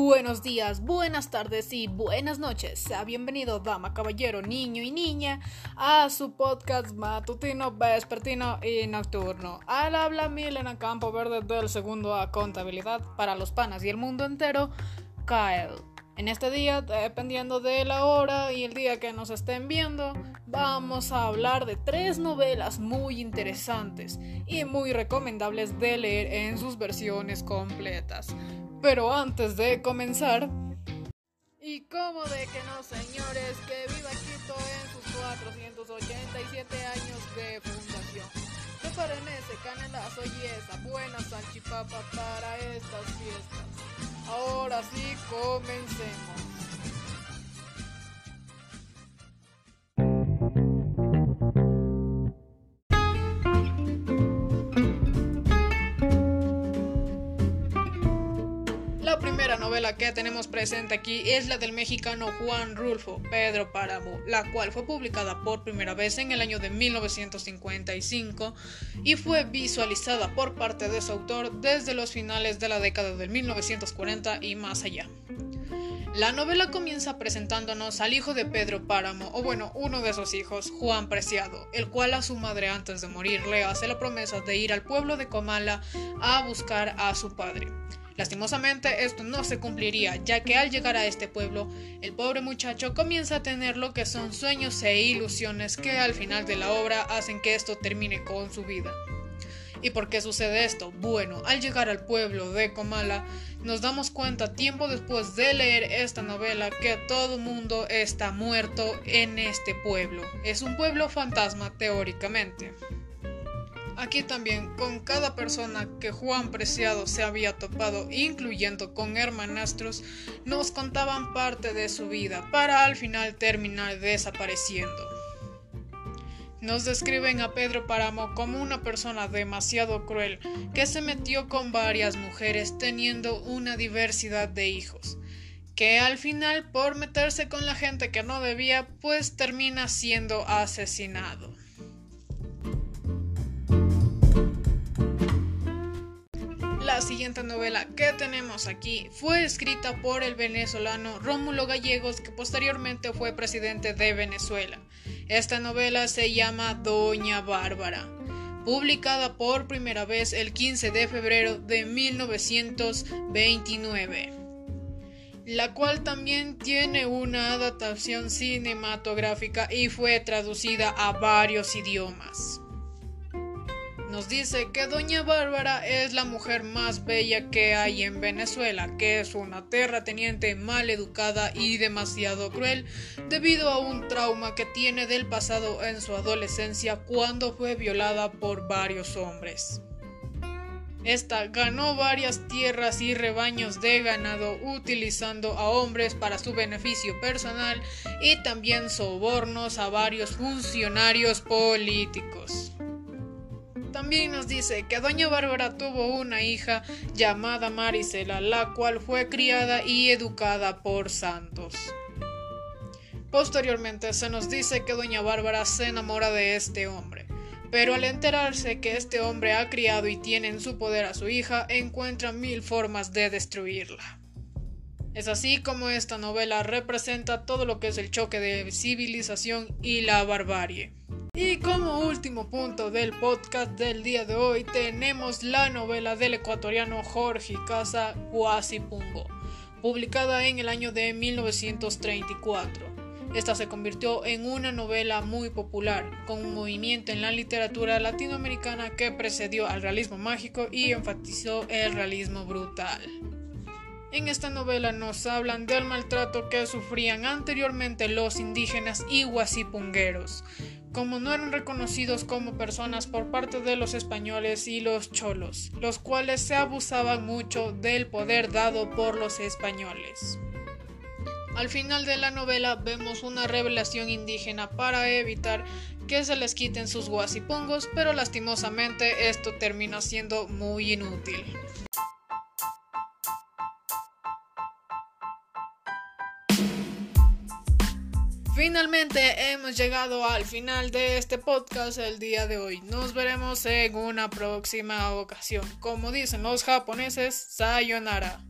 Buenos días, buenas tardes y buenas noches. Sea bienvenido, dama, caballero, niño y niña, a su podcast matutino, vespertino y nocturno. Al habla Milena Campo Verde del segundo a contabilidad para los panas y el mundo entero, Kyle. En este día, dependiendo de la hora y el día que nos estén viendo, vamos a hablar de tres novelas muy interesantes y muy recomendables de leer en sus versiones completas. Pero antes de comenzar... Y como de que no, señores, que viva Quito en sus 487 años de fundación. Preparen ese canelazo y esa buena salchipapa para estas fiestas. Ahora sí, comencemos. Novela que tenemos presente aquí es la del mexicano Juan Rulfo Pedro Páramo, la cual fue publicada por primera vez en el año de 1955 y fue visualizada por parte de su autor desde los finales de la década de 1940 y más allá. La novela comienza presentándonos al hijo de Pedro Páramo, o bueno, uno de sus hijos, Juan Preciado, el cual a su madre antes de morir le hace la promesa de ir al pueblo de Comala a buscar a su padre. Lastimosamente esto no se cumpliría, ya que al llegar a este pueblo, el pobre muchacho comienza a tener lo que son sueños e ilusiones que al final de la obra hacen que esto termine con su vida. ¿Y por qué sucede esto? Bueno, al llegar al pueblo de Comala, nos damos cuenta tiempo después de leer esta novela que todo mundo está muerto en este pueblo. Es un pueblo fantasma teóricamente. Aquí también, con cada persona que Juan Preciado se había topado, incluyendo con hermanastros, nos contaban parte de su vida para al final terminar desapareciendo. Nos describen a Pedro Páramo como una persona demasiado cruel que se metió con varias mujeres teniendo una diversidad de hijos, que al final por meterse con la gente que no debía pues termina siendo asesinado. La siguiente novela que tenemos aquí fue escrita por el venezolano Rómulo Gallegos, que posteriormente fue presidente de Venezuela. Esta novela se llama Doña Bárbara, publicada por primera vez el 15 de febrero de 1929, la cual también tiene una adaptación cinematográfica y fue traducida a varios idiomas nos dice que Doña Bárbara es la mujer más bella que hay en Venezuela, que es una terrateniente mal educada y demasiado cruel debido a un trauma que tiene del pasado en su adolescencia cuando fue violada por varios hombres. Esta ganó varias tierras y rebaños de ganado utilizando a hombres para su beneficio personal y también sobornos a varios funcionarios políticos. También nos dice que Doña Bárbara tuvo una hija llamada Marisela, la cual fue criada y educada por Santos. Posteriormente se nos dice que Doña Bárbara se enamora de este hombre, pero al enterarse que este hombre ha criado y tiene en su poder a su hija, encuentra mil formas de destruirla. Es así como esta novela representa todo lo que es el choque de civilización y la barbarie. Y como último punto del podcast del día de hoy tenemos la novela del ecuatoriano Jorge Casa Guasipungo, publicada en el año de 1934. Esta se convirtió en una novela muy popular, con un movimiento en la literatura latinoamericana que precedió al realismo mágico y enfatizó el realismo brutal. En esta novela nos hablan del maltrato que sufrían anteriormente los indígenas y guasipungueros, como no eran reconocidos como personas por parte de los españoles y los cholos, los cuales se abusaban mucho del poder dado por los españoles. Al final de la novela vemos una revelación indígena para evitar que se les quiten sus guasipongos, pero lastimosamente esto termina siendo muy inútil. Finalmente hemos llegado al final de este podcast el día de hoy. Nos veremos en una próxima ocasión. Como dicen los japoneses, sayonara.